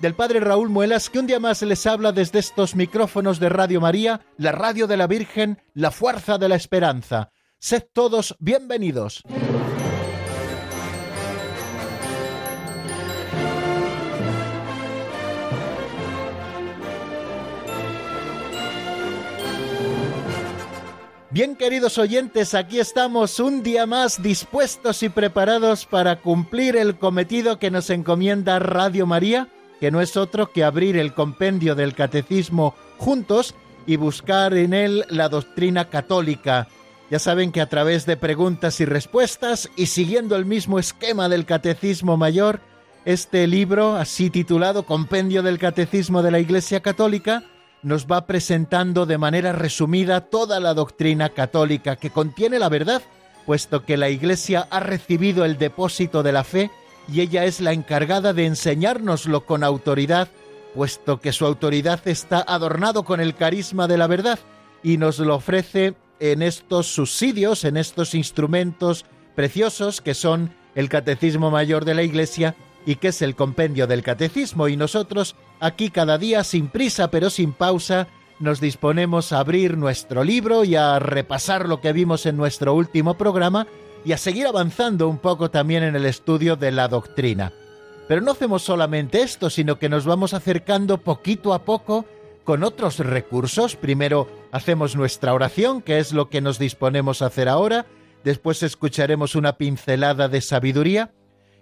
del Padre Raúl Muelas, que un día más les habla desde estos micrófonos de Radio María, la radio de la Virgen, la fuerza de la esperanza. Sed todos bienvenidos. Bien queridos oyentes, aquí estamos un día más dispuestos y preparados para cumplir el cometido que nos encomienda Radio María que no es otro que abrir el compendio del catecismo juntos y buscar en él la doctrina católica. Ya saben que a través de preguntas y respuestas y siguiendo el mismo esquema del catecismo mayor, este libro, así titulado Compendio del Catecismo de la Iglesia Católica, nos va presentando de manera resumida toda la doctrina católica que contiene la verdad, puesto que la Iglesia ha recibido el depósito de la fe y ella es la encargada de enseñárnoslo con autoridad, puesto que su autoridad está adornado con el carisma de la verdad y nos lo ofrece en estos subsidios, en estos instrumentos preciosos que son el Catecismo Mayor de la Iglesia y que es el compendio del Catecismo. Y nosotros aquí cada día, sin prisa pero sin pausa, nos disponemos a abrir nuestro libro y a repasar lo que vimos en nuestro último programa y a seguir avanzando un poco también en el estudio de la doctrina. Pero no hacemos solamente esto, sino que nos vamos acercando poquito a poco con otros recursos. Primero hacemos nuestra oración, que es lo que nos disponemos a hacer ahora, después escucharemos una pincelada de sabiduría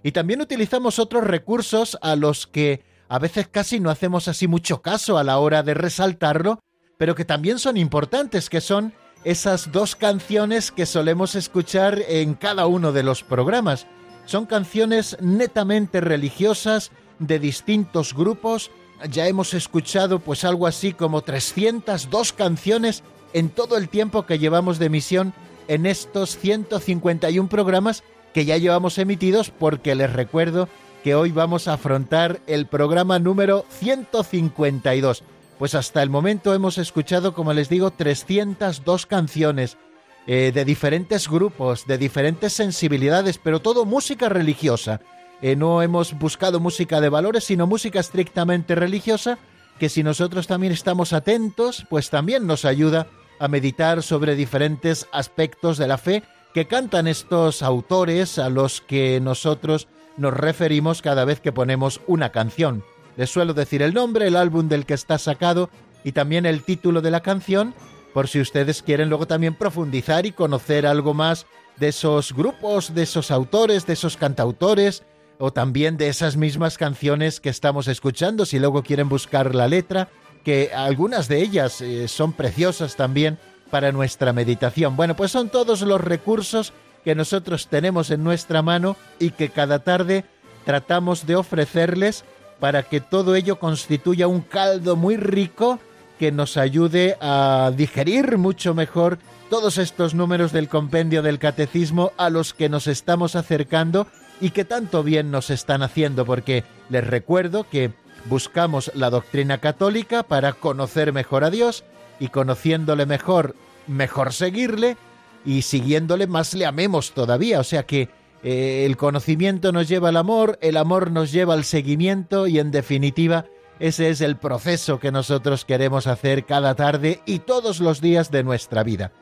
y también utilizamos otros recursos a los que a veces casi no hacemos así mucho caso a la hora de resaltarlo, pero que también son importantes, que son esas dos canciones que solemos escuchar en cada uno de los programas. Son canciones netamente religiosas de distintos grupos. Ya hemos escuchado pues algo así como 302 canciones en todo el tiempo que llevamos de emisión en estos 151 programas que ya llevamos emitidos porque les recuerdo que hoy vamos a afrontar el programa número 152. Pues hasta el momento hemos escuchado, como les digo, 302 canciones eh, de diferentes grupos, de diferentes sensibilidades, pero todo música religiosa. Eh, no hemos buscado música de valores, sino música estrictamente religiosa, que si nosotros también estamos atentos, pues también nos ayuda a meditar sobre diferentes aspectos de la fe que cantan estos autores a los que nosotros nos referimos cada vez que ponemos una canción. Les suelo decir el nombre, el álbum del que está sacado y también el título de la canción, por si ustedes quieren luego también profundizar y conocer algo más de esos grupos, de esos autores, de esos cantautores, o también de esas mismas canciones que estamos escuchando, si luego quieren buscar la letra, que algunas de ellas eh, son preciosas también para nuestra meditación. Bueno, pues son todos los recursos que nosotros tenemos en nuestra mano y que cada tarde tratamos de ofrecerles para que todo ello constituya un caldo muy rico que nos ayude a digerir mucho mejor todos estos números del compendio del catecismo a los que nos estamos acercando y que tanto bien nos están haciendo, porque les recuerdo que buscamos la doctrina católica para conocer mejor a Dios y conociéndole mejor, mejor seguirle y siguiéndole más le amemos todavía, o sea que eh, el conocimiento nos lleva al amor, el amor nos lleva al seguimiento y en definitiva ese es el proceso que nosotros queremos hacer cada tarde y todos los días de nuestra vida.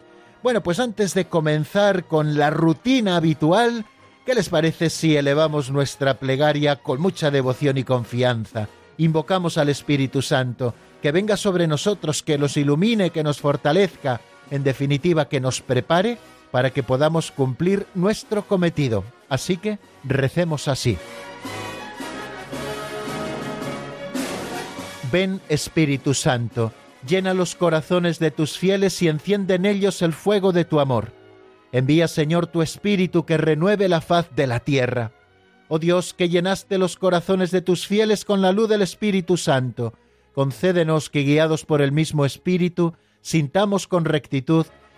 Bueno, pues antes de comenzar con la rutina habitual, ¿qué les parece si elevamos nuestra plegaria con mucha devoción y confianza? Invocamos al Espíritu Santo, que venga sobre nosotros, que nos ilumine, que nos fortalezca, en definitiva, que nos prepare para que podamos cumplir nuestro cometido. Así que recemos así. Ven Espíritu Santo, llena los corazones de tus fieles y enciende en ellos el fuego de tu amor. Envía Señor tu Espíritu que renueve la faz de la tierra. Oh Dios, que llenaste los corazones de tus fieles con la luz del Espíritu Santo, concédenos que guiados por el mismo Espíritu, sintamos con rectitud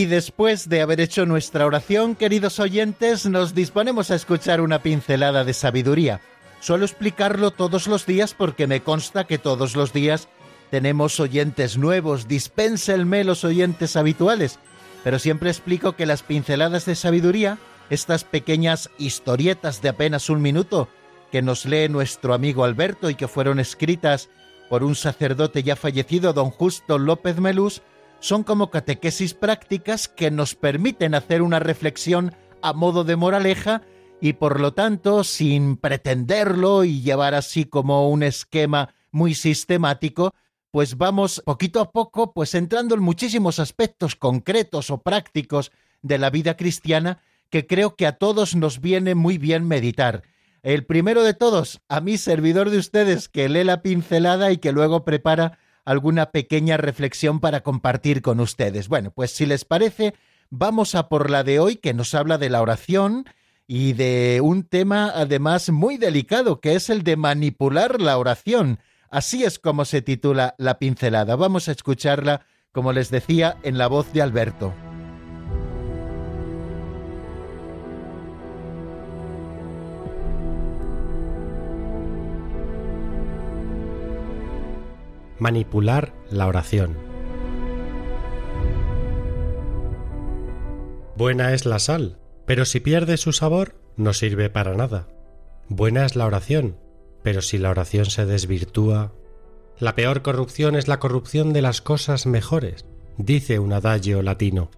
Y después de haber hecho nuestra oración, queridos oyentes, nos disponemos a escuchar una pincelada de sabiduría. Suelo explicarlo todos los días porque me consta que todos los días tenemos oyentes nuevos, dispénsenme los oyentes habituales, pero siempre explico que las pinceladas de sabiduría, estas pequeñas historietas de apenas un minuto que nos lee nuestro amigo Alberto y que fueron escritas por un sacerdote ya fallecido, don Justo López Melús, son como catequesis prácticas que nos permiten hacer una reflexión a modo de moraleja y por lo tanto, sin pretenderlo y llevar así como un esquema muy sistemático, pues vamos poquito a poco pues entrando en muchísimos aspectos concretos o prácticos de la vida cristiana que creo que a todos nos viene muy bien meditar. El primero de todos, a mi servidor de ustedes que lee la pincelada y que luego prepara alguna pequeña reflexión para compartir con ustedes. Bueno, pues si les parece, vamos a por la de hoy que nos habla de la oración y de un tema además muy delicado que es el de manipular la oración. Así es como se titula la pincelada. Vamos a escucharla, como les decía, en la voz de Alberto. Manipular la oración. Buena es la sal, pero si pierde su sabor, no sirve para nada. Buena es la oración, pero si la oración se desvirtúa... La peor corrupción es la corrupción de las cosas mejores, dice un adagio latino.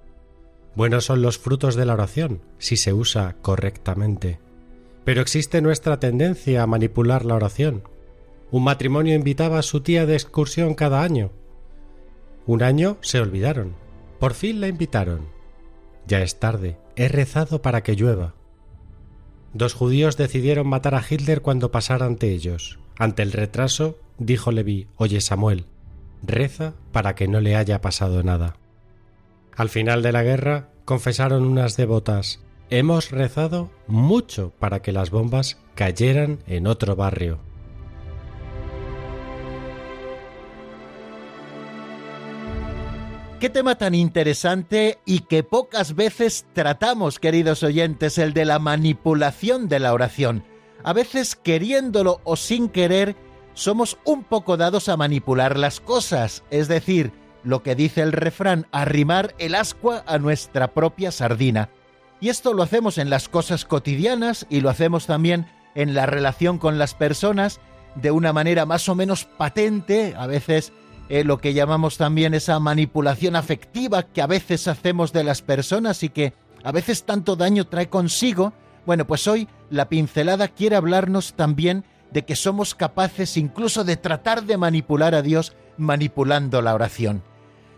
Buenos son los frutos de la oración, si se usa correctamente. Pero existe nuestra tendencia a manipular la oración, un matrimonio invitaba a su tía de excursión cada año. Un año se olvidaron. Por fin la invitaron. Ya es tarde. He rezado para que llueva. Dos judíos decidieron matar a Hitler cuando pasara ante ellos. Ante el retraso, dijo Levi, oye Samuel, reza para que no le haya pasado nada. Al final de la guerra, confesaron unas devotas, hemos rezado mucho para que las bombas cayeran en otro barrio. Qué tema tan interesante y que pocas veces tratamos, queridos oyentes, el de la manipulación de la oración. A veces, queriéndolo o sin querer, somos un poco dados a manipular las cosas, es decir, lo que dice el refrán, arrimar el ascua a nuestra propia sardina. Y esto lo hacemos en las cosas cotidianas y lo hacemos también en la relación con las personas de una manera más o menos patente, a veces eh, lo que llamamos también esa manipulación afectiva que a veces hacemos de las personas y que a veces tanto daño trae consigo, bueno, pues hoy la pincelada quiere hablarnos también de que somos capaces incluso de tratar de manipular a Dios manipulando la oración.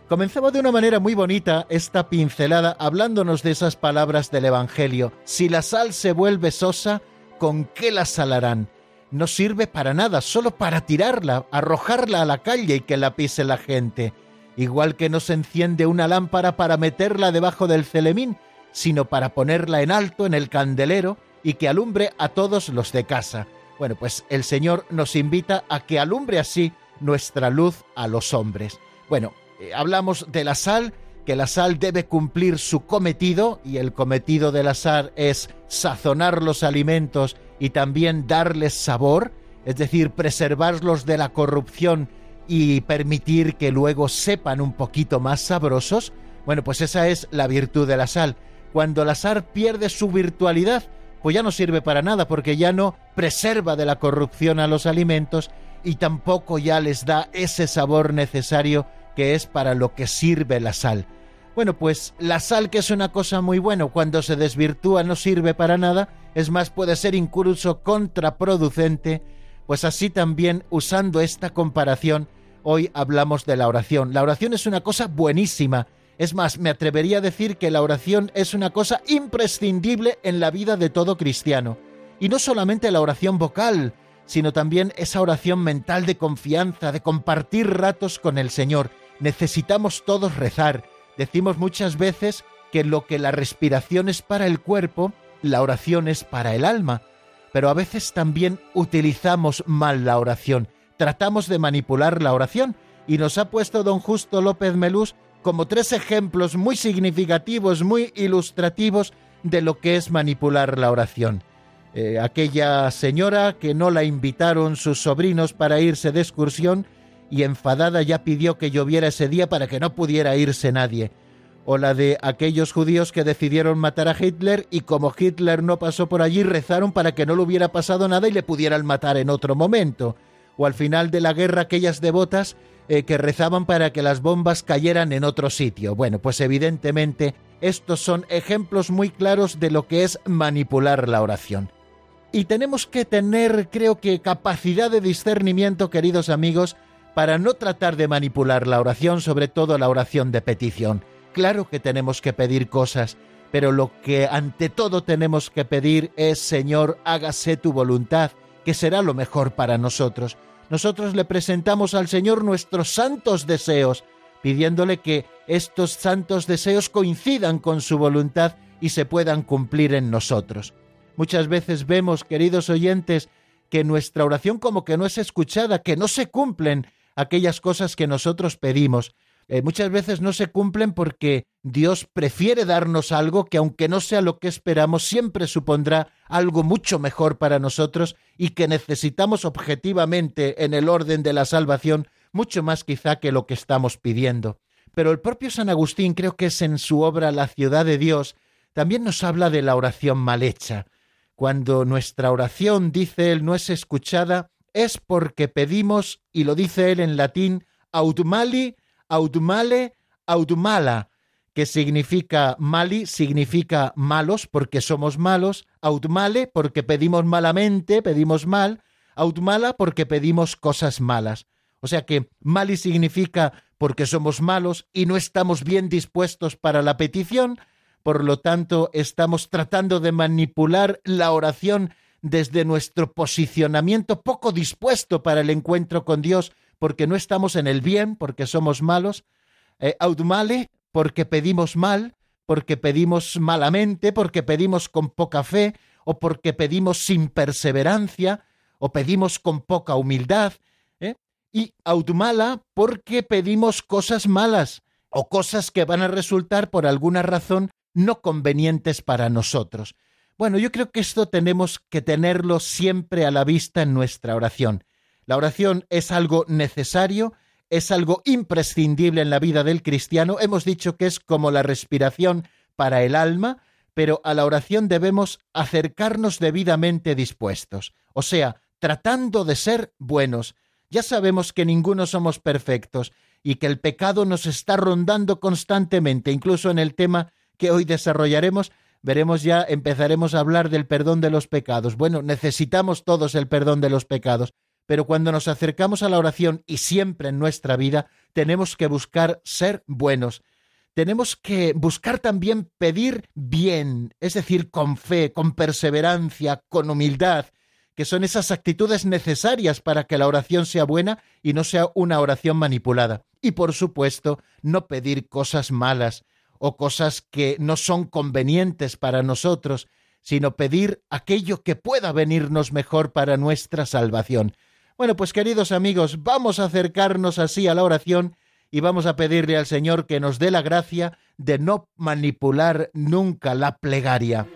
Comenzaba de una manera muy bonita esta pincelada hablándonos de esas palabras del Evangelio. Si la sal se vuelve sosa, ¿con qué la salarán? No sirve para nada, solo para tirarla, arrojarla a la calle y que la pise la gente. Igual que no se enciende una lámpara para meterla debajo del celemín, sino para ponerla en alto en el candelero y que alumbre a todos los de casa. Bueno, pues el Señor nos invita a que alumbre así nuestra luz a los hombres. Bueno, eh, hablamos de la sal, que la sal debe cumplir su cometido y el cometido de la sal es sazonar los alimentos y también darles sabor, es decir, preservarlos de la corrupción y permitir que luego sepan un poquito más sabrosos, bueno, pues esa es la virtud de la sal. Cuando la sal pierde su virtualidad, pues ya no sirve para nada porque ya no preserva de la corrupción a los alimentos y tampoco ya les da ese sabor necesario que es para lo que sirve la sal. Bueno, pues la sal, que es una cosa muy buena, cuando se desvirtúa no sirve para nada, es más, puede ser incluso contraproducente, pues así también, usando esta comparación, hoy hablamos de la oración. La oración es una cosa buenísima, Es más, me atrevería a decir que la oración es una cosa imprescindible en la vida de todo cristiano. Y no solamente la oración vocal, sino también esa oración mental de confianza, de compartir ratos con el Señor. Necesitamos todos rezar. Decimos muchas veces que lo que la respiración es para el cuerpo, la oración es para el alma. Pero a veces también utilizamos mal la oración. Tratamos de manipular la oración. Y nos ha puesto don Justo López Melús como tres ejemplos muy significativos, muy ilustrativos de lo que es manipular la oración. Eh, aquella señora que no la invitaron sus sobrinos para irse de excursión y enfadada ya pidió que lloviera ese día para que no pudiera irse nadie. O la de aquellos judíos que decidieron matar a Hitler y como Hitler no pasó por allí rezaron para que no le hubiera pasado nada y le pudieran matar en otro momento. O al final de la guerra aquellas devotas eh, que rezaban para que las bombas cayeran en otro sitio. Bueno, pues evidentemente estos son ejemplos muy claros de lo que es manipular la oración. Y tenemos que tener, creo que, capacidad de discernimiento, queridos amigos, para no tratar de manipular la oración, sobre todo la oración de petición. Claro que tenemos que pedir cosas, pero lo que ante todo tenemos que pedir es, Señor, hágase tu voluntad, que será lo mejor para nosotros nosotros le presentamos al Señor nuestros santos deseos, pidiéndole que estos santos deseos coincidan con su voluntad y se puedan cumplir en nosotros. Muchas veces vemos, queridos oyentes, que nuestra oración como que no es escuchada, que no se cumplen aquellas cosas que nosotros pedimos, eh, muchas veces no se cumplen porque Dios prefiere darnos algo que aunque no sea lo que esperamos, siempre supondrá algo mucho mejor para nosotros y que necesitamos objetivamente en el orden de la salvación mucho más quizá que lo que estamos pidiendo. Pero el propio San Agustín, creo que es en su obra La ciudad de Dios, también nos habla de la oración mal hecha. Cuando nuestra oración, dice él, no es escuchada, es porque pedimos, y lo dice él en latín, autumali Audmale, Audmala, que significa mali, significa malos porque somos malos, Audmale porque pedimos malamente, pedimos mal, Audmala porque pedimos cosas malas. O sea que mali significa porque somos malos y no estamos bien dispuestos para la petición, por lo tanto estamos tratando de manipular la oración desde nuestro posicionamiento poco dispuesto para el encuentro con Dios porque no estamos en el bien, porque somos malos. Eh, porque pedimos mal, porque pedimos malamente, porque pedimos con poca fe, o porque pedimos sin perseverancia, o pedimos con poca humildad. ¿eh? Y audmala, porque pedimos cosas malas, o cosas que van a resultar por alguna razón no convenientes para nosotros. Bueno, yo creo que esto tenemos que tenerlo siempre a la vista en nuestra oración. La oración es algo necesario, es algo imprescindible en la vida del cristiano. Hemos dicho que es como la respiración para el alma, pero a la oración debemos acercarnos debidamente dispuestos, o sea, tratando de ser buenos. Ya sabemos que ninguno somos perfectos y que el pecado nos está rondando constantemente, incluso en el tema que hoy desarrollaremos, veremos ya, empezaremos a hablar del perdón de los pecados. Bueno, necesitamos todos el perdón de los pecados, pero cuando nos acercamos a la oración y siempre en nuestra vida, tenemos que buscar ser buenos. Tenemos que buscar también pedir bien, es decir, con fe, con perseverancia, con humildad, que son esas actitudes necesarias para que la oración sea buena y no sea una oración manipulada. Y por supuesto, no pedir cosas malas o cosas que no son convenientes para nosotros, sino pedir aquello que pueda venirnos mejor para nuestra salvación. Bueno, pues queridos amigos, vamos a acercarnos así a la oración y vamos a pedirle al Señor que nos dé la gracia de no manipular nunca la plegaria.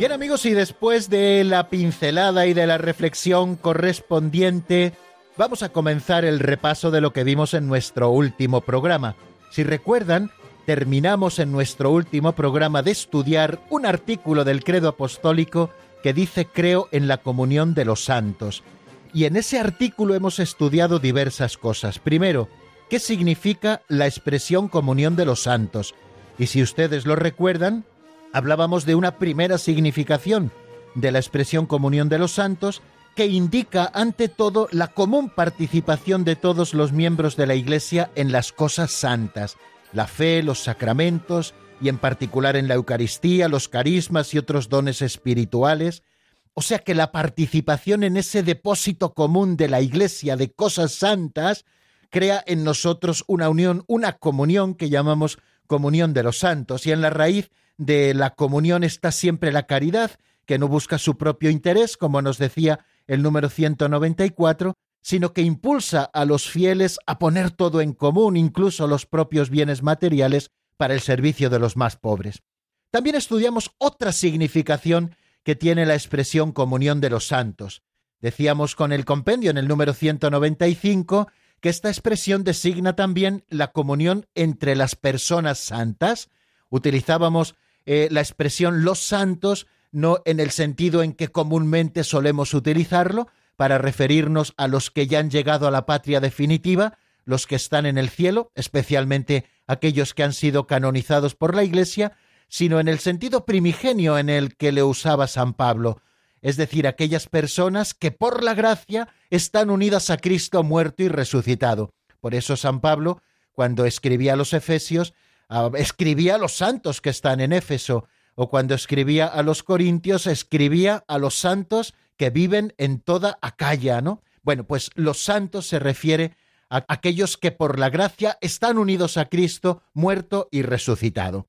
Bien amigos, y después de la pincelada y de la reflexión correspondiente, vamos a comenzar el repaso de lo que vimos en nuestro último programa. Si recuerdan, terminamos en nuestro último programa de estudiar un artículo del credo apostólico que dice creo en la comunión de los santos. Y en ese artículo hemos estudiado diversas cosas. Primero, ¿qué significa la expresión comunión de los santos? Y si ustedes lo recuerdan, hablábamos de una primera significación de la expresión comunión de los santos que indica ante todo la común participación de todos los miembros de la Iglesia en las cosas santas, la fe, los sacramentos, y en particular en la Eucaristía, los carismas y otros dones espirituales, o sea que la participación en ese depósito común de la Iglesia de cosas santas crea en nosotros una unión, una comunión que llamamos comunión de los santos, y en la raíz de la comunión está siempre la caridad, que no busca su propio interés, como nos decía el número 194, sino que impulsa a los fieles a poner todo en común, incluso los propios bienes materiales, para el servicio de los más pobres. También estudiamos otra significación que tiene la expresión comunión de los santos. Decíamos con el compendio en el número 195 que esta expresión designa también la comunión entre las personas santas. Utilizábamos eh, la expresión los santos no en el sentido en que comúnmente solemos utilizarlo, para referirnos a los que ya han llegado a la patria definitiva, los que están en el cielo, especialmente aquellos que han sido canonizados por la Iglesia, sino en el sentido primigenio en el que le usaba San Pablo, es decir, aquellas personas que por la gracia están unidas a Cristo muerto y resucitado. Por eso San Pablo, cuando escribía a los Efesios, escribía a los santos que están en Éfeso, o cuando escribía a los Corintios, escribía a los santos que viven en toda Acaya, ¿no? Bueno, pues los santos se refiere a aquellos que por la gracia están unidos a Cristo, muerto y resucitado.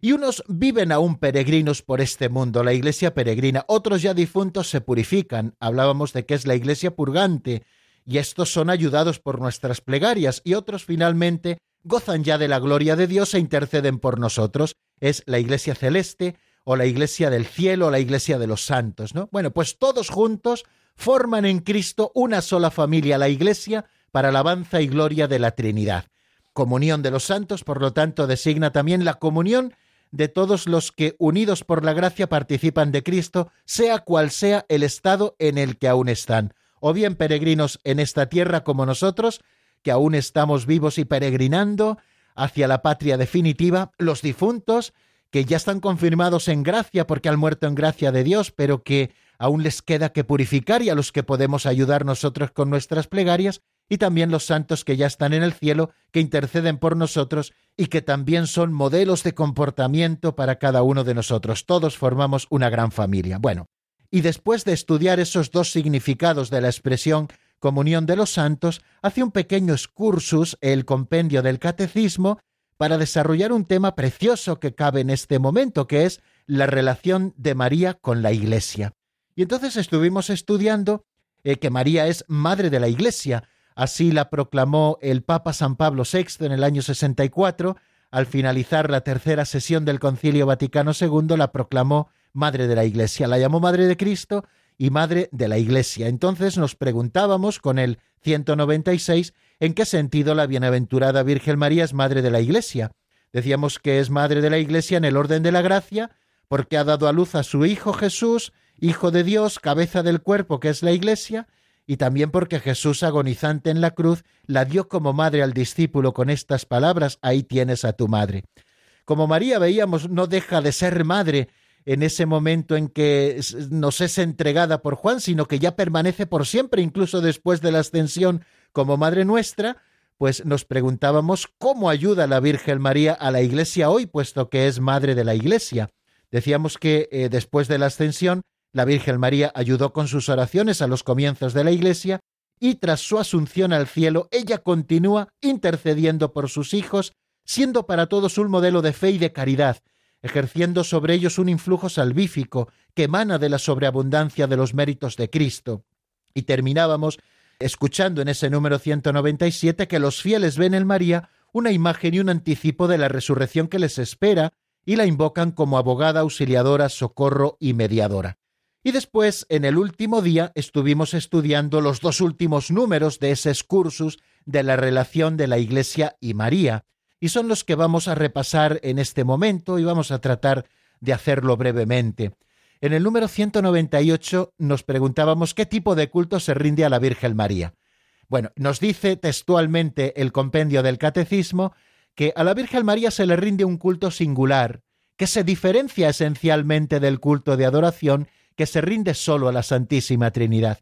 Y unos viven aún peregrinos por este mundo, la iglesia peregrina, otros ya difuntos se purifican, hablábamos de que es la iglesia purgante, y estos son ayudados por nuestras plegarias, y otros finalmente gozan ya de la gloria de Dios e interceden por nosotros. Es la iglesia celeste, o la iglesia del cielo, o la iglesia de los santos, ¿no? Bueno, pues todos juntos forman en Cristo una sola familia, la iglesia, para alabanza y gloria de la Trinidad. Comunión de los santos, por lo tanto, designa también la comunión de todos los que, unidos por la gracia, participan de Cristo, sea cual sea el estado en el que aún están, o bien peregrinos en esta tierra como nosotros, que aún estamos vivos y peregrinando hacia la patria definitiva, los difuntos, que ya están confirmados en gracia porque han muerto en gracia de Dios, pero que aún les queda que purificar y a los que podemos ayudar nosotros con nuestras plegarias, y también los santos que ya están en el cielo, que interceden por nosotros y que también son modelos de comportamiento para cada uno de nosotros. Todos formamos una gran familia. Bueno, y después de estudiar esos dos significados de la expresión comunión de los santos, hace un pequeño excursus el compendio del catecismo para desarrollar un tema precioso que cabe en este momento, que es la relación de María con la Iglesia. Y entonces estuvimos estudiando eh, que María es madre de la Iglesia, Así la proclamó el Papa San Pablo VI en el año 64. Al finalizar la tercera sesión del Concilio Vaticano II, la proclamó Madre de la Iglesia. La llamó Madre de Cristo y Madre de la Iglesia. Entonces nos preguntábamos con el 196 en qué sentido la bienaventurada Virgen María es Madre de la Iglesia. Decíamos que es Madre de la Iglesia en el orden de la gracia, porque ha dado a luz a su Hijo Jesús, Hijo de Dios, cabeza del cuerpo que es la Iglesia, y también porque Jesús agonizante en la cruz la dio como madre al discípulo con estas palabras, ahí tienes a tu madre. Como María veíamos, no deja de ser madre en ese momento en que nos es entregada por Juan, sino que ya permanece por siempre, incluso después de la ascensión como Madre nuestra, pues nos preguntábamos cómo ayuda la Virgen María a la Iglesia hoy, puesto que es Madre de la Iglesia. Decíamos que eh, después de la ascensión la Virgen María ayudó con sus oraciones a los comienzos de la Iglesia y tras su asunción al cielo, ella continúa intercediendo por sus hijos, siendo para todos un modelo de fe y de caridad, ejerciendo sobre ellos un influjo salvífico que emana de la sobreabundancia de los méritos de Cristo. Y terminábamos escuchando en ese número 197 que los fieles ven en María una imagen y un anticipo de la resurrección que les espera y la invocan como abogada, auxiliadora, socorro y mediadora. Y después, en el último día, estuvimos estudiando los dos últimos números de ese excursus de la relación de la Iglesia y María, y son los que vamos a repasar en este momento y vamos a tratar de hacerlo brevemente. En el número 198 nos preguntábamos qué tipo de culto se rinde a la Virgen María. Bueno, nos dice textualmente el compendio del Catecismo que a la Virgen María se le rinde un culto singular, que se diferencia esencialmente del culto de adoración que se rinde solo a la Santísima Trinidad.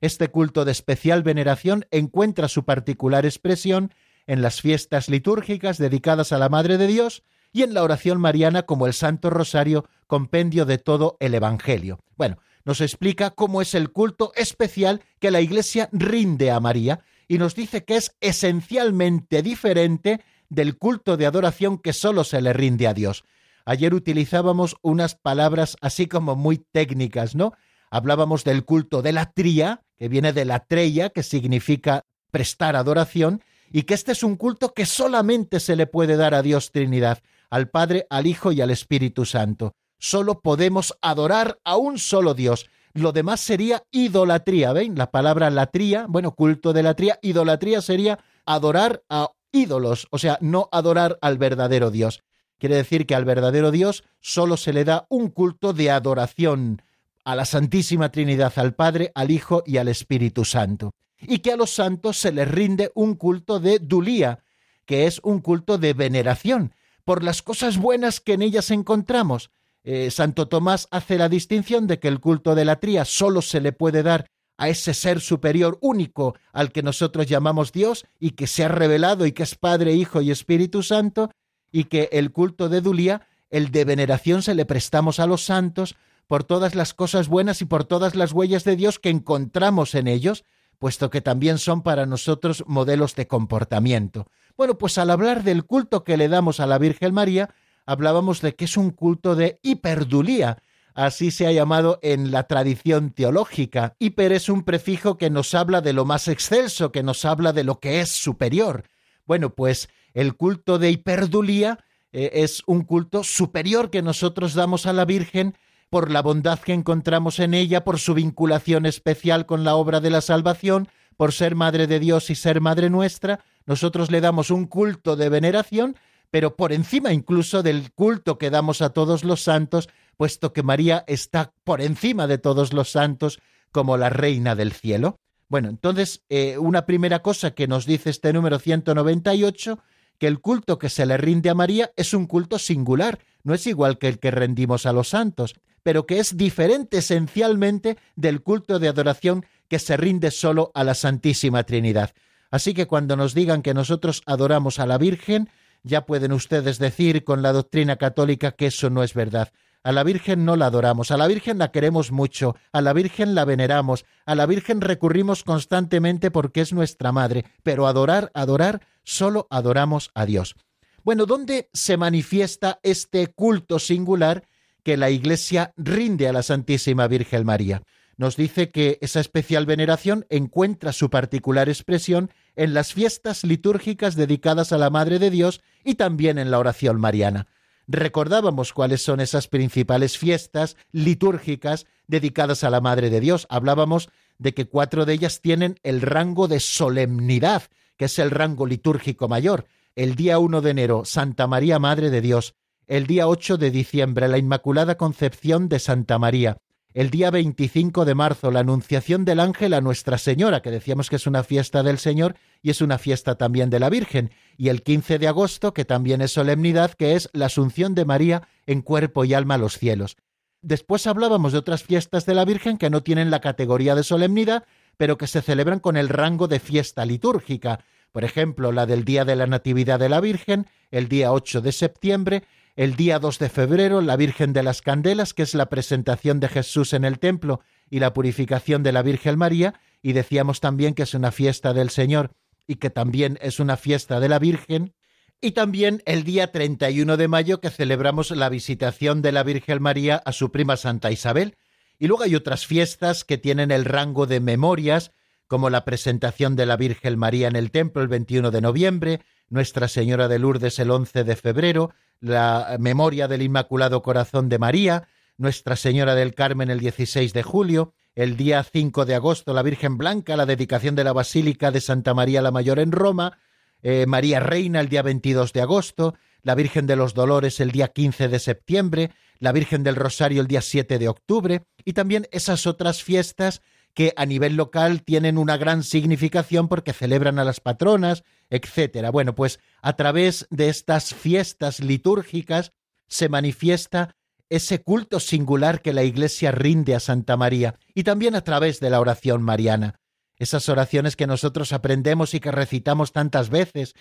Este culto de especial veneración encuentra su particular expresión en las fiestas litúrgicas dedicadas a la Madre de Dios y en la oración mariana como el Santo Rosario, compendio de todo el Evangelio. Bueno, nos explica cómo es el culto especial que la Iglesia rinde a María y nos dice que es esencialmente diferente del culto de adoración que solo se le rinde a Dios. Ayer utilizábamos unas palabras así como muy técnicas, ¿no? Hablábamos del culto de la tría, que viene de la treya, que significa prestar adoración, y que este es un culto que solamente se le puede dar a Dios Trinidad al Padre, al Hijo y al Espíritu Santo. Solo podemos adorar a un solo Dios. Lo demás sería idolatría, ¿ven? La palabra latría, bueno, culto de latría, idolatría sería adorar a ídolos, o sea, no adorar al verdadero Dios. Quiere decir que al verdadero Dios solo se le da un culto de adoración a la Santísima Trinidad, al Padre, al Hijo y al Espíritu Santo. Y que a los santos se les rinde un culto de dulía, que es un culto de veneración, por las cosas buenas que en ellas encontramos. Eh, Santo Tomás hace la distinción de que el culto de la tría solo se le puede dar a ese ser superior único al que nosotros llamamos Dios y que se ha revelado y que es Padre, Hijo y Espíritu Santo, y que el culto de Dulía, el de veneración, se le prestamos a los santos por todas las cosas buenas y por todas las huellas de Dios que encontramos en ellos, puesto que también son para nosotros modelos de comportamiento. Bueno, pues al hablar del culto que le damos a la Virgen María, hablábamos de que es un culto de hiperdulía, así se ha llamado en la tradición teológica. Hiper es un prefijo que nos habla de lo más excelso, que nos habla de lo que es superior. Bueno, pues el culto de hiperdulía eh, es un culto superior que nosotros damos a la Virgen por la bondad que encontramos en ella, por su vinculación especial con la obra de la salvación, por ser Madre de Dios y ser Madre nuestra, nosotros le damos un culto de veneración, pero por encima incluso del culto que damos a todos los santos, puesto que María está por encima de todos los santos como la reina del cielo. Bueno, entonces, eh, una primera cosa que nos dice este número 198, que el culto que se le rinde a María es un culto singular, no es igual que el que rendimos a los santos, pero que es diferente esencialmente del culto de adoración que se rinde solo a la Santísima Trinidad. Así que cuando nos digan que nosotros adoramos a la Virgen, ya pueden ustedes decir con la doctrina católica que eso no es verdad. A la Virgen no la adoramos, a la Virgen la queremos mucho, a la Virgen la veneramos, a la Virgen recurrimos constantemente porque es nuestra madre, pero adorar, adorar, solo adoramos a Dios. Bueno, ¿dónde se manifiesta este culto singular que la Iglesia rinde a la Santísima Virgen María? nos dice que esa especial veneración encuentra su particular expresión en las fiestas litúrgicas dedicadas a la Madre de Dios y también en la oración mariana. Recordábamos cuáles son esas principales fiestas litúrgicas dedicadas a la Madre de Dios. Hablábamos de que cuatro de ellas tienen el rango de solemnidad, que es el rango litúrgico mayor. El día 1 de enero, Santa María Madre de Dios. El día 8 de diciembre, la Inmaculada Concepción de Santa María el día 25 de marzo, la Anunciación del Ángel a Nuestra Señora, que decíamos que es una fiesta del Señor y es una fiesta también de la Virgen, y el 15 de agosto, que también es solemnidad, que es la Asunción de María en cuerpo y alma a los cielos. Después hablábamos de otras fiestas de la Virgen que no tienen la categoría de solemnidad, pero que se celebran con el rango de fiesta litúrgica. Por ejemplo, la del Día de la Natividad de la Virgen, el día 8 de septiembre, el día 2 de febrero, la Virgen de las Candelas, que es la presentación de Jesús en el templo y la purificación de la Virgen María, y decíamos también que es una fiesta del Señor y que también es una fiesta de la Virgen, y también el día 31 de mayo que celebramos la visitación de la Virgen María a su prima Santa Isabel, y luego hay otras fiestas que tienen el rango de memorias, como la presentación de la Virgen María en el templo el 21 de noviembre, Nuestra Señora de Lourdes el 11 de febrero, la memoria del Inmaculado Corazón de María, Nuestra Señora del Carmen el 16 de julio, el día 5 de agosto la Virgen Blanca, la dedicación de la Basílica de Santa María la Mayor en Roma, eh, María Reina el día 22 de agosto, la Virgen de los Dolores el día 15 de septiembre, la Virgen del Rosario el día 7 de octubre y también esas otras fiestas que a nivel local tienen una gran significación porque celebran a las patronas, etcétera. Bueno, pues a través de estas fiestas litúrgicas se manifiesta ese culto singular que la Iglesia rinde a Santa María y también a través de la oración mariana. Esas oraciones que nosotros aprendemos y que recitamos tantas veces.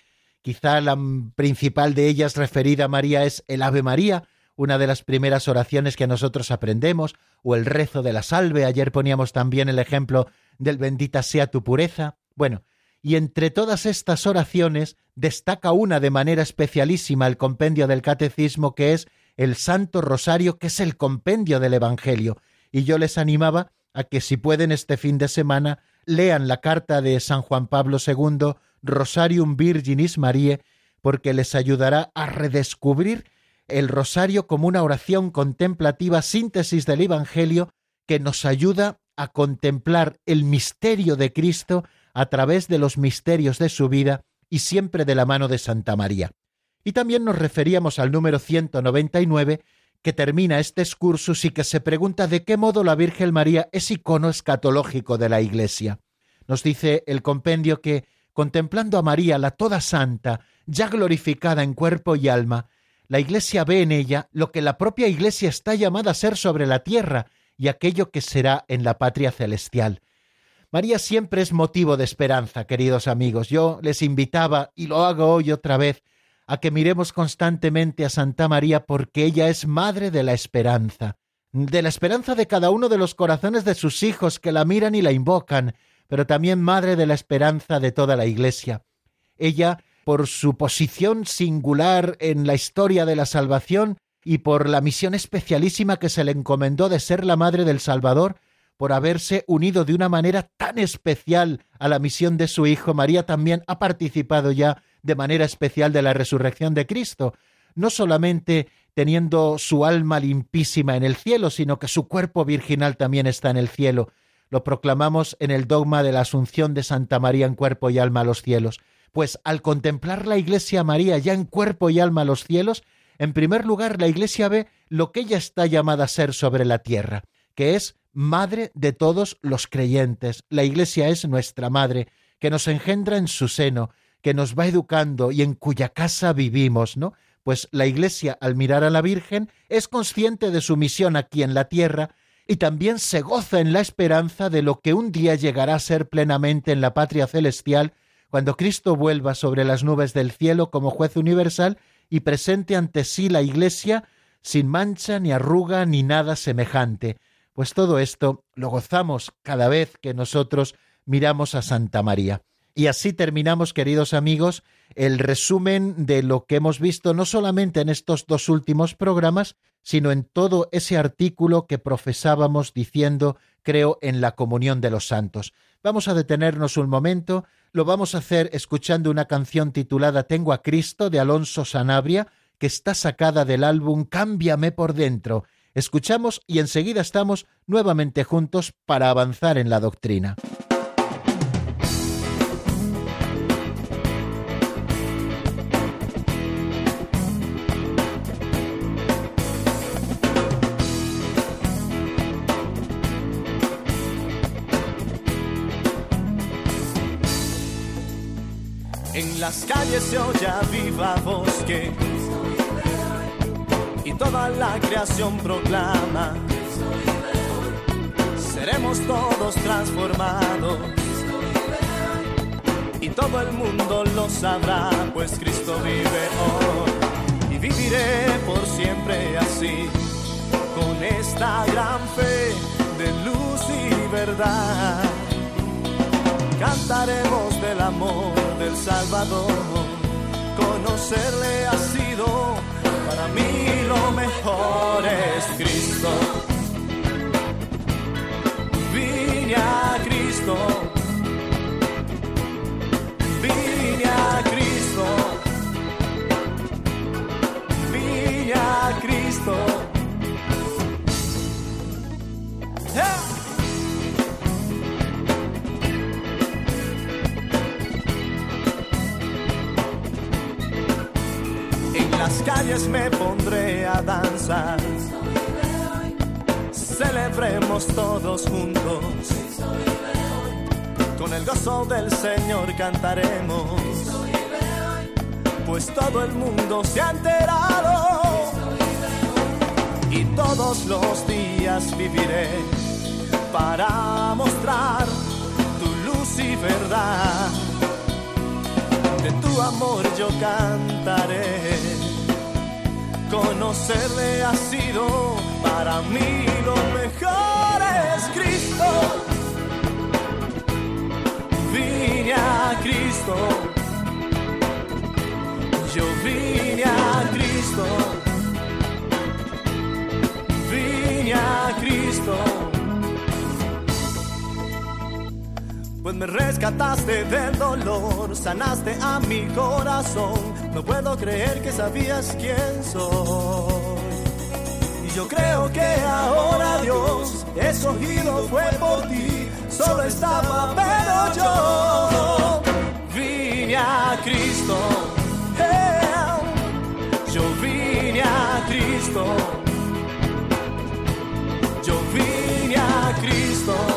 Quizá la principal de ellas referida a María es el Ave María, una de las primeras oraciones que nosotros aprendemos, o el rezo de la salve. Ayer poníamos también el ejemplo del bendita sea tu pureza. Bueno, y entre todas estas oraciones destaca una de manera especialísima el compendio del catecismo que es el Santo Rosario, que es el compendio del Evangelio. Y yo les animaba a que si pueden este fin de semana lean la carta de San Juan Pablo II, Rosarium Virginis Mariae, porque les ayudará a redescubrir el rosario como una oración contemplativa síntesis del Evangelio que nos ayuda a contemplar el misterio de Cristo a través de los misterios de su vida y siempre de la mano de Santa María. Y también nos referíamos al número 199 que termina este excursus y que se pregunta de qué modo la Virgen María es icono escatológico de la Iglesia. Nos dice el compendio que, contemplando a María, la toda santa, ya glorificada en cuerpo y alma, la Iglesia ve en ella lo que la propia Iglesia está llamada a ser sobre la tierra y aquello que será en la patria celestial. María siempre es motivo de esperanza, queridos amigos. Yo les invitaba, y lo hago hoy otra vez, a que miremos constantemente a Santa María porque ella es madre de la esperanza, de la esperanza de cada uno de los corazones de sus hijos que la miran y la invocan, pero también madre de la esperanza de toda la Iglesia. Ella por su posición singular en la historia de la salvación y por la misión especialísima que se le encomendó de ser la madre del Salvador, por haberse unido de una manera tan especial a la misión de su Hijo, María también ha participado ya de manera especial de la resurrección de Cristo, no solamente teniendo su alma limpísima en el cielo, sino que su cuerpo virginal también está en el cielo. Lo proclamamos en el dogma de la Asunción de Santa María en cuerpo y alma a los cielos. Pues al contemplar la Iglesia María ya en cuerpo y alma a los cielos, en primer lugar la Iglesia ve lo que ella está llamada a ser sobre la tierra, que es madre de todos los creyentes. La Iglesia es nuestra madre, que nos engendra en su seno, que nos va educando y en cuya casa vivimos, ¿no? Pues la Iglesia, al mirar a la Virgen, es consciente de su misión aquí en la tierra y también se goza en la esperanza de lo que un día llegará a ser plenamente en la patria celestial cuando Cristo vuelva sobre las nubes del cielo como juez universal y presente ante sí la Iglesia sin mancha ni arruga ni nada semejante. Pues todo esto lo gozamos cada vez que nosotros miramos a Santa María. Y así terminamos, queridos amigos, el resumen de lo que hemos visto no solamente en estos dos últimos programas, sino en todo ese artículo que profesábamos diciendo, creo, en la comunión de los santos. Vamos a detenernos un momento lo vamos a hacer escuchando una canción titulada Tengo a Cristo de Alonso Sanabria, que está sacada del álbum Cámbiame por dentro. Escuchamos y enseguida estamos nuevamente juntos para avanzar en la doctrina. Las calles se oye viva voz que y toda la creación proclama. Seremos todos transformados y todo el mundo lo sabrá, pues Cristo vive hoy y viviré por siempre así, con esta gran fe de luz y verdad. Cantaremos del amor del Salvador. Conocerle ha sido para mí lo mejor es Cristo. Vine a Cristo. Del Señor cantaremos. Pues todo el mundo se ha enterado. Y todos los días viviré para mostrar tu luz y verdad. De tu amor yo cantaré. Conocerle ha sido para mí lo mejor es Cristo. Vine a Cristo. Yo vine a Cristo. Vine a Cristo. Pues me rescataste del dolor, sanaste a mi corazón. No puedo creer que sabías quién soy. Y yo creo que ahora Dios escogido fue por ti. Solo estaba, pero yo vine a Cristo. Eh, yo vine a Cristo. Yo vine a Cristo.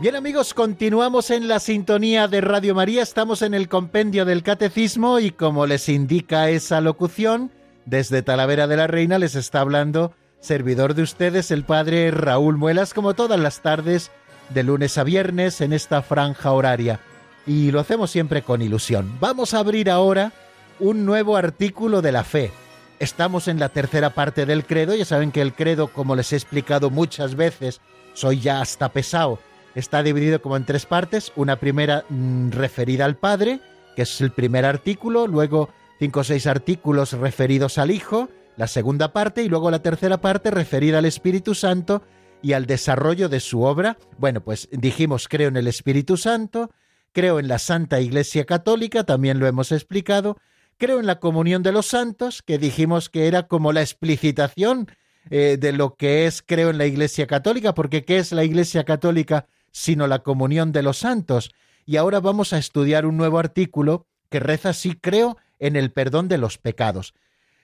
Bien amigos, continuamos en la sintonía de Radio María, estamos en el compendio del Catecismo y como les indica esa locución, desde Talavera de la Reina les está hablando servidor de ustedes, el Padre Raúl Muelas, como todas las tardes, de lunes a viernes, en esta franja horaria. Y lo hacemos siempre con ilusión. Vamos a abrir ahora un nuevo artículo de la fe. Estamos en la tercera parte del credo, ya saben que el credo, como les he explicado muchas veces, soy ya hasta pesado, está dividido como en tres partes. Una primera mm, referida al Padre, que es el primer artículo, luego cinco o seis artículos referidos al Hijo, la segunda parte, y luego la tercera parte referida al Espíritu Santo y al desarrollo de su obra. Bueno, pues dijimos, creo en el Espíritu Santo, creo en la Santa Iglesia Católica, también lo hemos explicado, creo en la comunión de los santos, que dijimos que era como la explicitación eh, de lo que es creo en la Iglesia Católica, porque ¿qué es la Iglesia Católica sino la comunión de los santos? Y ahora vamos a estudiar un nuevo artículo que reza así, creo en el perdón de los pecados.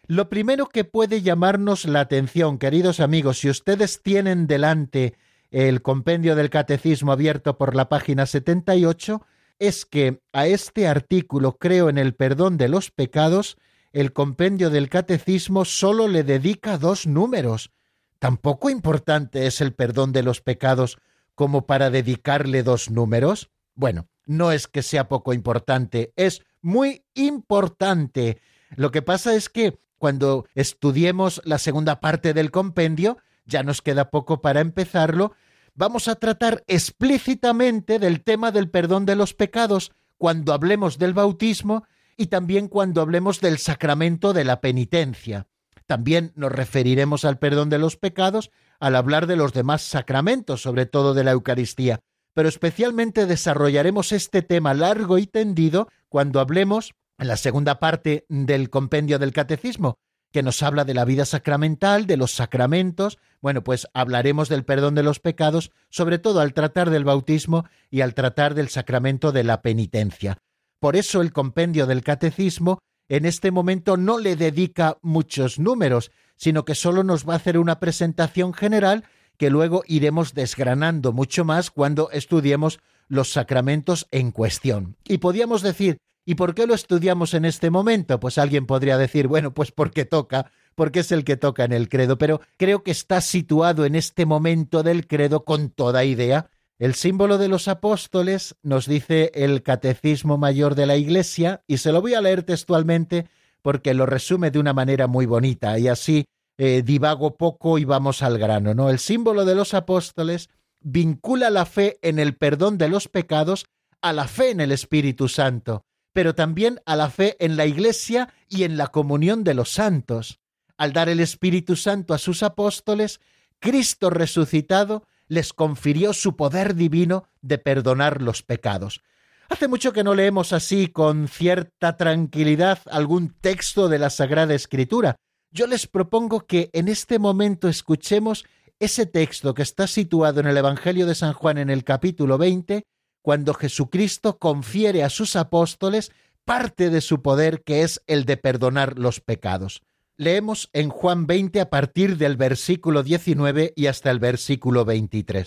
Lo primero que puede llamarnos la atención, queridos amigos, si ustedes tienen delante el compendio del catecismo abierto por la página 78, es que a este artículo creo en el perdón de los pecados, el compendio del catecismo solo le dedica dos números. ¿Tampoco importante es el perdón de los pecados como para dedicarle dos números? Bueno, no es que sea poco importante, es muy importante. Lo que pasa es que cuando estudiemos la segunda parte del compendio, ya nos queda poco para empezarlo, vamos a tratar explícitamente del tema del perdón de los pecados cuando hablemos del bautismo y también cuando hablemos del sacramento de la penitencia. También nos referiremos al perdón de los pecados al hablar de los demás sacramentos, sobre todo de la Eucaristía, pero especialmente desarrollaremos este tema largo y tendido cuando hablemos en la segunda parte del compendio del catecismo, que nos habla de la vida sacramental, de los sacramentos. Bueno, pues hablaremos del perdón de los pecados, sobre todo al tratar del bautismo y al tratar del sacramento de la penitencia. Por eso el compendio del catecismo en este momento no le dedica muchos números, sino que solo nos va a hacer una presentación general que luego iremos desgranando mucho más cuando estudiemos los sacramentos en cuestión. Y podíamos decir, ¿y por qué lo estudiamos en este momento? Pues alguien podría decir, bueno, pues porque toca, porque es el que toca en el credo, pero creo que está situado en este momento del credo con toda idea el símbolo de los apóstoles nos dice el Catecismo Mayor de la Iglesia, y se lo voy a leer textualmente porque lo resume de una manera muy bonita, y así eh, divago poco y vamos al grano, ¿no? El símbolo de los apóstoles vincula la fe en el perdón de los pecados a la fe en el Espíritu Santo, pero también a la fe en la Iglesia y en la comunión de los santos. Al dar el Espíritu Santo a sus apóstoles, Cristo resucitado les confirió su poder divino de perdonar los pecados. Hace mucho que no leemos así con cierta tranquilidad algún texto de la Sagrada Escritura. Yo les propongo que en este momento escuchemos ese texto que está situado en el Evangelio de San Juan en el capítulo 20, cuando Jesucristo confiere a sus apóstoles parte de su poder que es el de perdonar los pecados. Leemos en Juan 20 a partir del versículo 19 y hasta el versículo 23.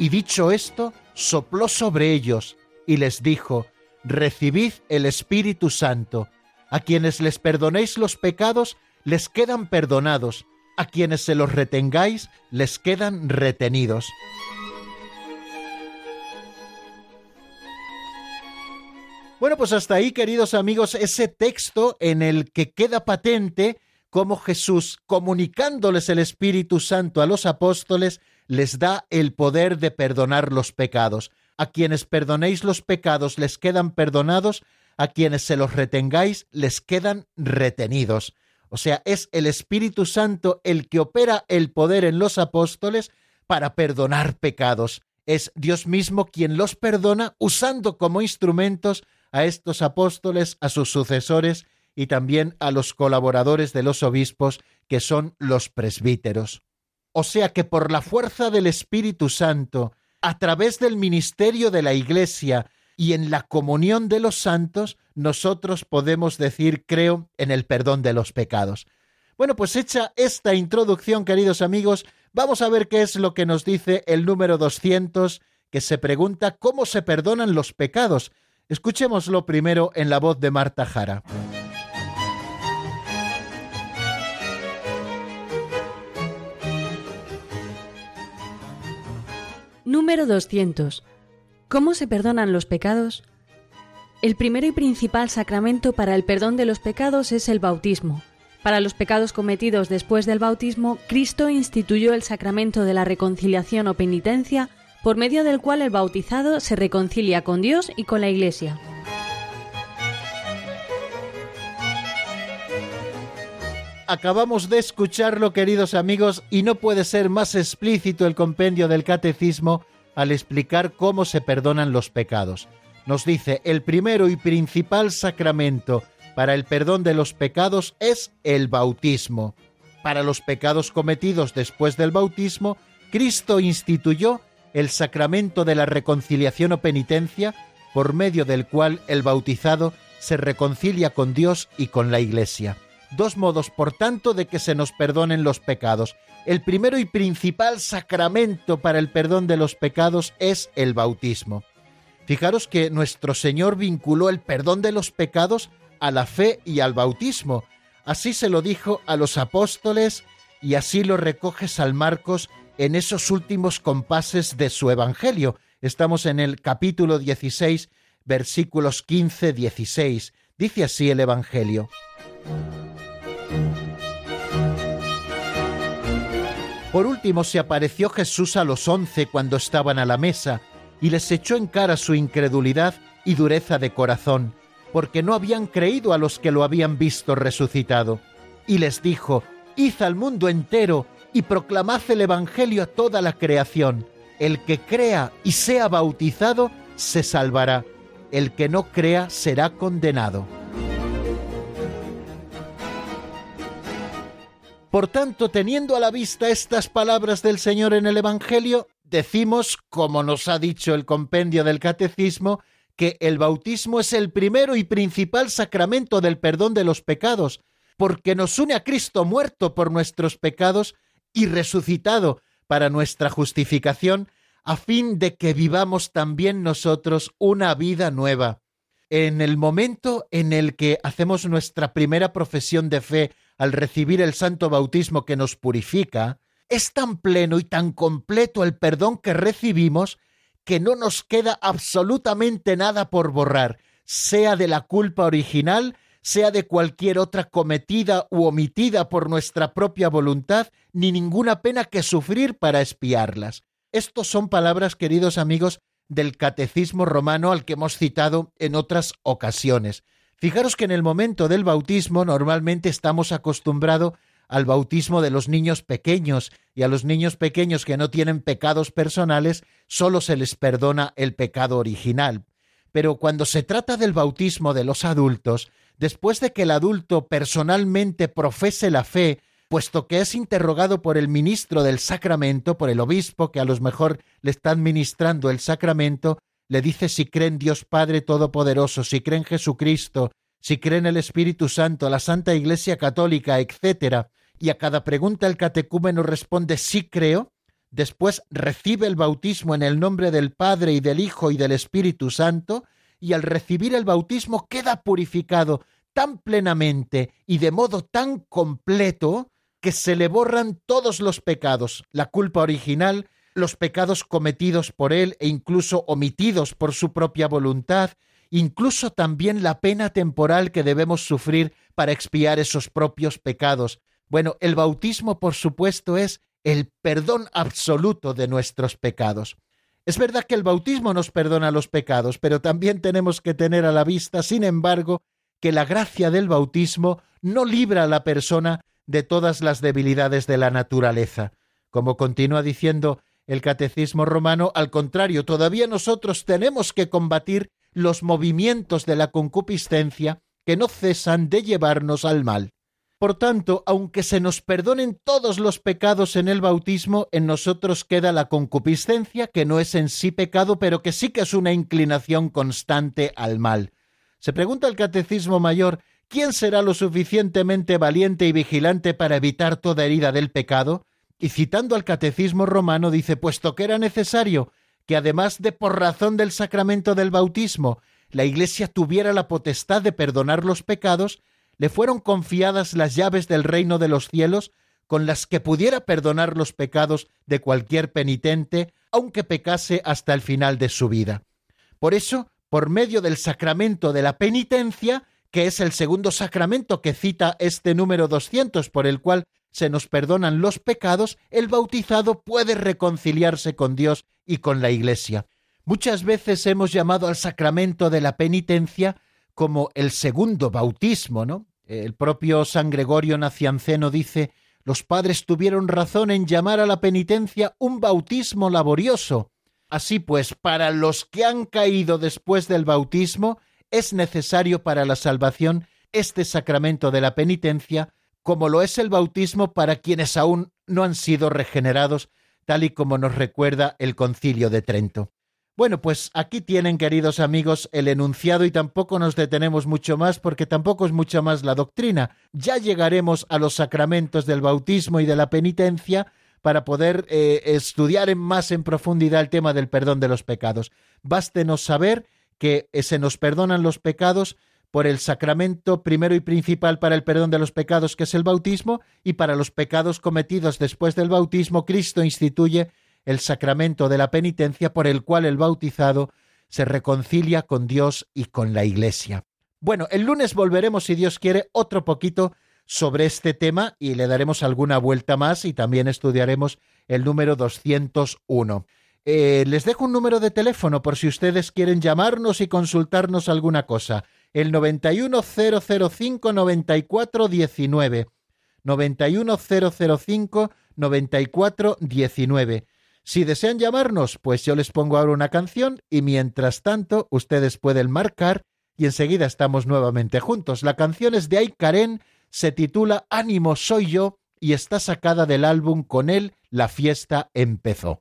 Y dicho esto, sopló sobre ellos y les dijo, recibid el Espíritu Santo. A quienes les perdonéis los pecados, les quedan perdonados, a quienes se los retengáis, les quedan retenidos. Bueno, pues hasta ahí, queridos amigos, ese texto en el que queda patente cómo Jesús, comunicándoles el Espíritu Santo a los apóstoles, les da el poder de perdonar los pecados. A quienes perdonéis los pecados les quedan perdonados, a quienes se los retengáis les quedan retenidos. O sea, es el Espíritu Santo el que opera el poder en los apóstoles para perdonar pecados. Es Dios mismo quien los perdona usando como instrumentos a estos apóstoles, a sus sucesores y también a los colaboradores de los obispos, que son los presbíteros. O sea que por la fuerza del Espíritu Santo, a través del ministerio de la Iglesia y en la comunión de los santos, nosotros podemos decir, creo, en el perdón de los pecados. Bueno, pues hecha esta introducción, queridos amigos, vamos a ver qué es lo que nos dice el número 200, que se pregunta cómo se perdonan los pecados, Escuchémoslo primero en la voz de Marta Jara. Número 200. ¿Cómo se perdonan los pecados? El primero y principal sacramento para el perdón de los pecados es el bautismo. Para los pecados cometidos después del bautismo, Cristo instituyó el sacramento de la reconciliación o penitencia por medio del cual el bautizado se reconcilia con Dios y con la Iglesia. Acabamos de escucharlo, queridos amigos, y no puede ser más explícito el compendio del catecismo al explicar cómo se perdonan los pecados. Nos dice, el primero y principal sacramento para el perdón de los pecados es el bautismo. Para los pecados cometidos después del bautismo, Cristo instituyó el sacramento de la reconciliación o penitencia, por medio del cual el bautizado se reconcilia con Dios y con la Iglesia. Dos modos, por tanto, de que se nos perdonen los pecados. El primero y principal sacramento para el perdón de los pecados es el bautismo. Fijaros que nuestro Señor vinculó el perdón de los pecados a la fe y al bautismo. Así se lo dijo a los apóstoles y así lo recoge San Marcos en esos últimos compases de su Evangelio. Estamos en el capítulo 16, versículos 15-16. Dice así el Evangelio. Por último se apareció Jesús a los once cuando estaban a la mesa y les echó en cara su incredulidad y dureza de corazón, porque no habían creído a los que lo habían visto resucitado. Y les dijo, Id al mundo entero y proclamad el Evangelio a toda la creación. El que crea y sea bautizado se salvará, el que no crea será condenado. Por tanto, teniendo a la vista estas palabras del Señor en el Evangelio, decimos, como nos ha dicho el compendio del Catecismo, que el bautismo es el primero y principal sacramento del perdón de los pecados, porque nos une a Cristo muerto por nuestros pecados y resucitado para nuestra justificación, a fin de que vivamos también nosotros una vida nueva. En el momento en el que hacemos nuestra primera profesión de fe al recibir el santo bautismo que nos purifica, es tan pleno y tan completo el perdón que recibimos que no nos queda absolutamente nada por borrar, sea de la culpa original, sea de cualquier otra cometida u omitida por nuestra propia voluntad, ni ninguna pena que sufrir para espiarlas. Estos son palabras, queridos amigos, del catecismo romano al que hemos citado en otras ocasiones. Fijaros que en el momento del bautismo normalmente estamos acostumbrados al bautismo de los niños pequeños y a los niños pequeños que no tienen pecados personales solo se les perdona el pecado original. Pero cuando se trata del bautismo de los adultos, después de que el adulto personalmente profese la fe, puesto que es interrogado por el ministro del sacramento, por el obispo que a lo mejor le está administrando el sacramento, le dice si cree en Dios Padre Todopoderoso, si cree en Jesucristo, si cree en el Espíritu Santo, la Santa Iglesia Católica, etc. Y a cada pregunta el catecúmeno responde sí creo, después recibe el bautismo en el nombre del Padre y del Hijo y del Espíritu Santo, y al recibir el bautismo queda purificado tan plenamente y de modo tan completo que se le borran todos los pecados, la culpa original, los pecados cometidos por él e incluso omitidos por su propia voluntad, incluso también la pena temporal que debemos sufrir para expiar esos propios pecados. Bueno, el bautismo, por supuesto, es el perdón absoluto de nuestros pecados. Es verdad que el bautismo nos perdona los pecados, pero también tenemos que tener a la vista, sin embargo, que la gracia del bautismo no libra a la persona de todas las debilidades de la naturaleza. Como continúa diciendo el Catecismo romano, al contrario, todavía nosotros tenemos que combatir los movimientos de la concupiscencia que no cesan de llevarnos al mal. Por tanto, aunque se nos perdonen todos los pecados en el bautismo, en nosotros queda la concupiscencia, que no es en sí pecado, pero que sí que es una inclinación constante al mal. Se pregunta el Catecismo Mayor ¿quién será lo suficientemente valiente y vigilante para evitar toda herida del pecado? Y citando al catecismo romano dice, puesto que era necesario que además de por razón del sacramento del bautismo, la Iglesia tuviera la potestad de perdonar los pecados, le fueron confiadas las llaves del reino de los cielos con las que pudiera perdonar los pecados de cualquier penitente, aunque pecase hasta el final de su vida. Por eso, por medio del sacramento de la penitencia, que es el segundo sacramento que cita este número 200 por el cual se nos perdonan los pecados, el bautizado puede reconciliarse con Dios y con la Iglesia. Muchas veces hemos llamado al sacramento de la penitencia como el segundo bautismo, ¿no? El propio San Gregorio Nacianceno dice, los padres tuvieron razón en llamar a la penitencia un bautismo laborioso. Así pues, para los que han caído después del bautismo, es necesario para la salvación este sacramento de la penitencia, como lo es el bautismo para quienes aún no han sido regenerados, tal y como nos recuerda el concilio de Trento. Bueno, pues aquí tienen, queridos amigos, el enunciado y tampoco nos detenemos mucho más porque tampoco es mucha más la doctrina. Ya llegaremos a los sacramentos del bautismo y de la penitencia para poder eh, estudiar más en profundidad el tema del perdón de los pecados. Bástenos saber que eh, se nos perdonan los pecados por el sacramento primero y principal para el perdón de los pecados, que es el bautismo, y para los pecados cometidos después del bautismo, Cristo instituye el sacramento de la penitencia por el cual el bautizado se reconcilia con Dios y con la Iglesia. Bueno, el lunes volveremos, si Dios quiere, otro poquito sobre este tema y le daremos alguna vuelta más y también estudiaremos el número 201. Eh, les dejo un número de teléfono por si ustedes quieren llamarnos y consultarnos alguna cosa. El 910059419. 91005 9419. Si desean llamarnos, pues yo les pongo ahora una canción y mientras tanto ustedes pueden marcar y enseguida estamos nuevamente juntos. La canción es de Ay Karen, se titula Ánimo soy yo y está sacada del álbum Con él la fiesta empezó.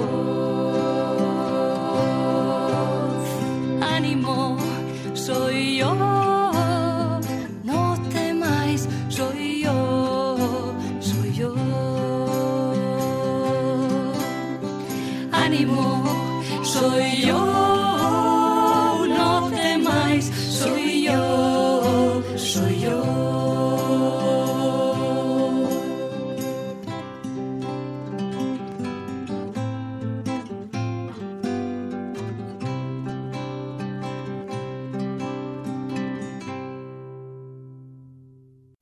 before.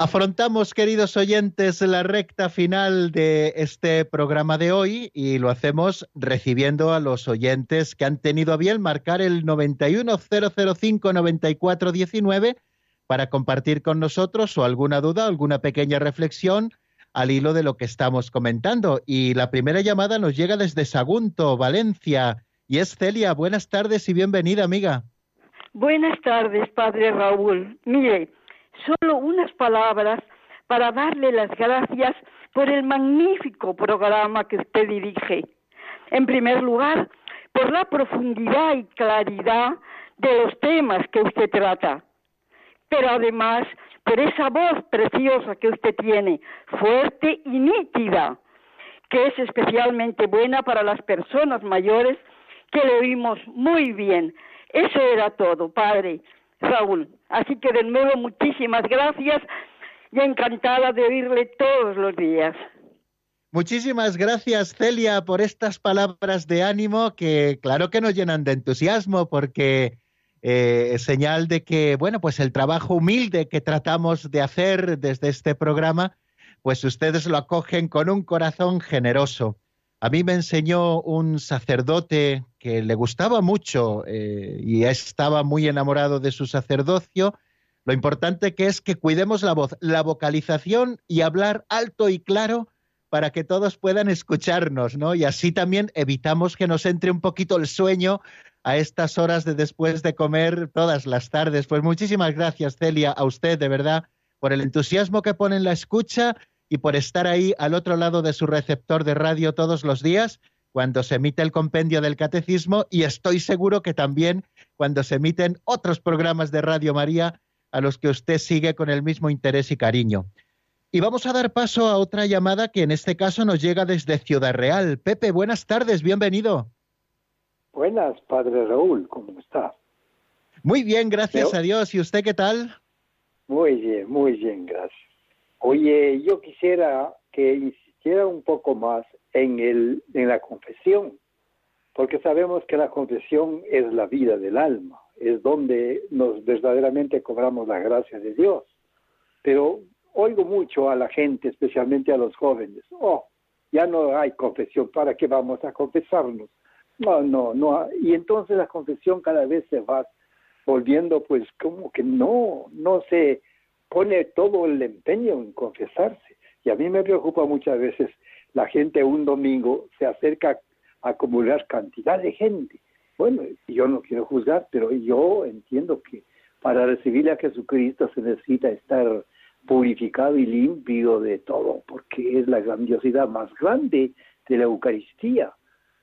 Afrontamos, queridos oyentes, la recta final de este programa de hoy y lo hacemos recibiendo a los oyentes que han tenido a bien marcar el 910059419 para compartir con nosotros o alguna duda, alguna pequeña reflexión al hilo de lo que estamos comentando. Y la primera llamada nos llega desde Sagunto, Valencia, y es Celia. Buenas tardes y bienvenida, amiga. Buenas tardes, padre Raúl. Mire, solo unas palabras para darle las gracias por el magnífico programa que usted dirige. En primer lugar, por la profundidad y claridad de los temas que usted trata, pero además por esa voz preciosa que usted tiene, fuerte y nítida, que es especialmente buena para las personas mayores que le oímos muy bien. Eso era todo, Padre. Raúl. Así que de nuevo muchísimas gracias y encantada de oírle todos los días. Muchísimas gracias, Celia, por estas palabras de ánimo que claro que nos llenan de entusiasmo porque eh, señal de que, bueno, pues el trabajo humilde que tratamos de hacer desde este programa, pues ustedes lo acogen con un corazón generoso. A mí me enseñó un sacerdote que le gustaba mucho eh, y estaba muy enamorado de su sacerdocio. Lo importante que es que cuidemos la voz, la vocalización y hablar alto y claro para que todos puedan escucharnos, ¿no? Y así también evitamos que nos entre un poquito el sueño a estas horas de después de comer todas las tardes. Pues muchísimas gracias, Celia, a usted, de verdad, por el entusiasmo que pone en la escucha y por estar ahí al otro lado de su receptor de radio todos los días cuando se emite el compendio del catecismo y estoy seguro que también cuando se emiten otros programas de Radio María a los que usted sigue con el mismo interés y cariño. Y vamos a dar paso a otra llamada que en este caso nos llega desde Ciudad Real. Pepe, buenas tardes, bienvenido. Buenas, padre Raúl, ¿cómo está? Muy bien, gracias a Dios. ¿Y usted qué tal? Muy bien, muy bien, gracias. Oye, yo quisiera que insistiera un poco más en, el, en la confesión, porque sabemos que la confesión es la vida del alma, es donde nos verdaderamente cobramos la gracia de Dios. Pero oigo mucho a la gente, especialmente a los jóvenes, oh, ya no hay confesión, ¿para qué vamos a confesarnos? No, no, no. Y entonces la confesión cada vez se va volviendo pues como que no, no se pone todo el empeño en confesarse. Y a mí me preocupa muchas veces la gente un domingo se acerca a acumular cantidad de gente. Bueno, yo no quiero juzgar, pero yo entiendo que para recibir a Jesucristo se necesita estar purificado y limpio de todo, porque es la grandiosidad más grande de la Eucaristía.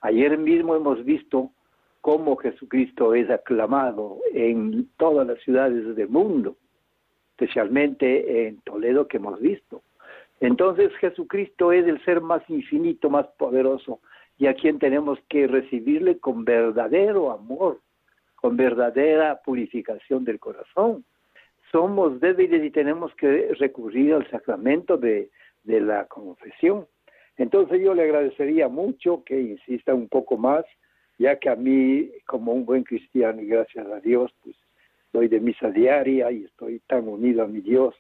Ayer mismo hemos visto cómo Jesucristo es aclamado en todas las ciudades del mundo, especialmente en Toledo que hemos visto. Entonces Jesucristo es el ser más infinito, más poderoso, y a quien tenemos que recibirle con verdadero amor, con verdadera purificación del corazón. Somos débiles y tenemos que recurrir al sacramento de, la confesión. Entonces yo le agradecería mucho que insista un poco más, ya que a mí, como un buen cristiano, y gracias a Dios, pues doy de misa diaria y estoy tan unido a mi Dios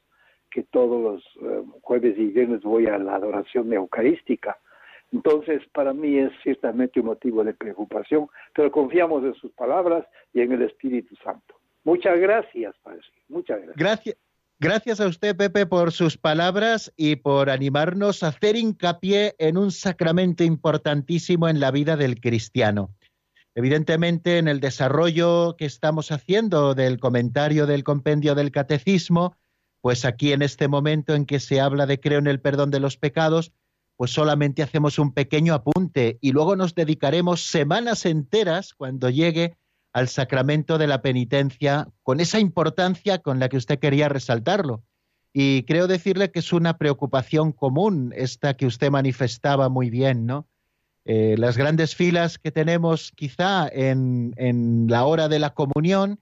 que todos los eh, jueves y viernes voy a la adoración eucarística. Entonces, para mí es ciertamente un motivo de preocupación, pero confiamos en sus palabras y en el Espíritu Santo. Muchas gracias, Padre. Muchas gracias. Gracias. Gracias a usted, Pepe, por sus palabras y por animarnos a hacer hincapié en un sacramento importantísimo en la vida del cristiano. Evidentemente, en el desarrollo que estamos haciendo del comentario del compendio del catecismo, pues aquí en este momento en que se habla de creo en el perdón de los pecados, pues solamente hacemos un pequeño apunte y luego nos dedicaremos semanas enteras cuando llegue al sacramento de la penitencia con esa importancia con la que usted quería resaltarlo. Y creo decirle que es una preocupación común esta que usted manifestaba muy bien, ¿no? Eh, las grandes filas que tenemos quizá en, en la hora de la comunión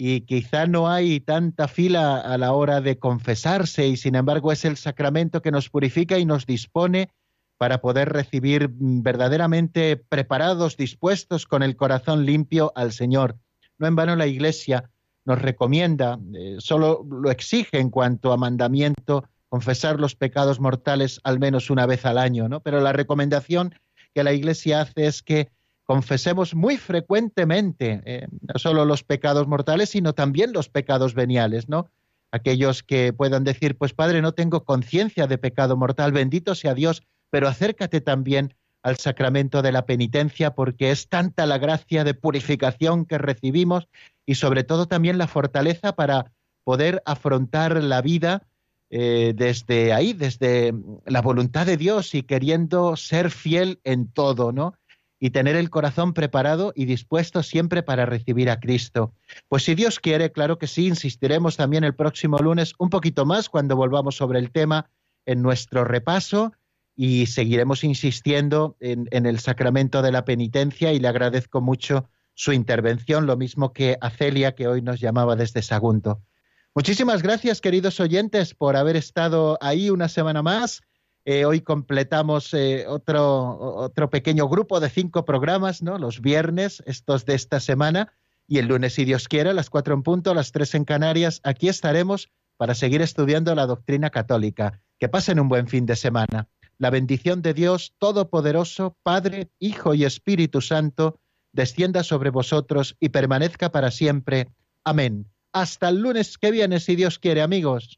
y quizá no hay tanta fila a la hora de confesarse y sin embargo es el sacramento que nos purifica y nos dispone para poder recibir mm, verdaderamente preparados, dispuestos con el corazón limpio al Señor. No en vano la Iglesia nos recomienda, eh, solo lo exige en cuanto a mandamiento, confesar los pecados mortales al menos una vez al año, ¿no? Pero la recomendación que la Iglesia hace es que confesemos muy frecuentemente eh, no solo los pecados mortales, sino también los pecados veniales, ¿no? Aquellos que puedan decir, pues Padre, no tengo conciencia de pecado mortal, bendito sea Dios, pero acércate también al sacramento de la penitencia porque es tanta la gracia de purificación que recibimos y sobre todo también la fortaleza para poder afrontar la vida eh, desde ahí, desde la voluntad de Dios y queriendo ser fiel en todo, ¿no? Y tener el corazón preparado y dispuesto siempre para recibir a Cristo. Pues si Dios quiere, claro que sí, insistiremos también el próximo lunes un poquito más cuando volvamos sobre el tema en nuestro repaso y seguiremos insistiendo en, el sacramento de la penitencia y le agradezco mucho su intervención, lo mismo que a Celia, que hoy nos llamaba desde Sagunto. Muchísimas gracias, queridos oyentes, por haber estado ahí una semana más. Eh, hoy completamos eh, otro, otro pequeño grupo de cinco programas, ¿no? Los viernes, estos de esta semana, y el lunes, si Dios quiere, a las cuatro en punto, a las tres en Canarias, aquí estaremos para seguir estudiando la doctrina católica. Que pasen un buen fin de semana. La bendición de Dios Todopoderoso, Padre, Hijo y Espíritu Santo, descienda sobre vosotros y permanezca para siempre. Amén. Hasta el lunes que viene, si Dios quiere, amigos.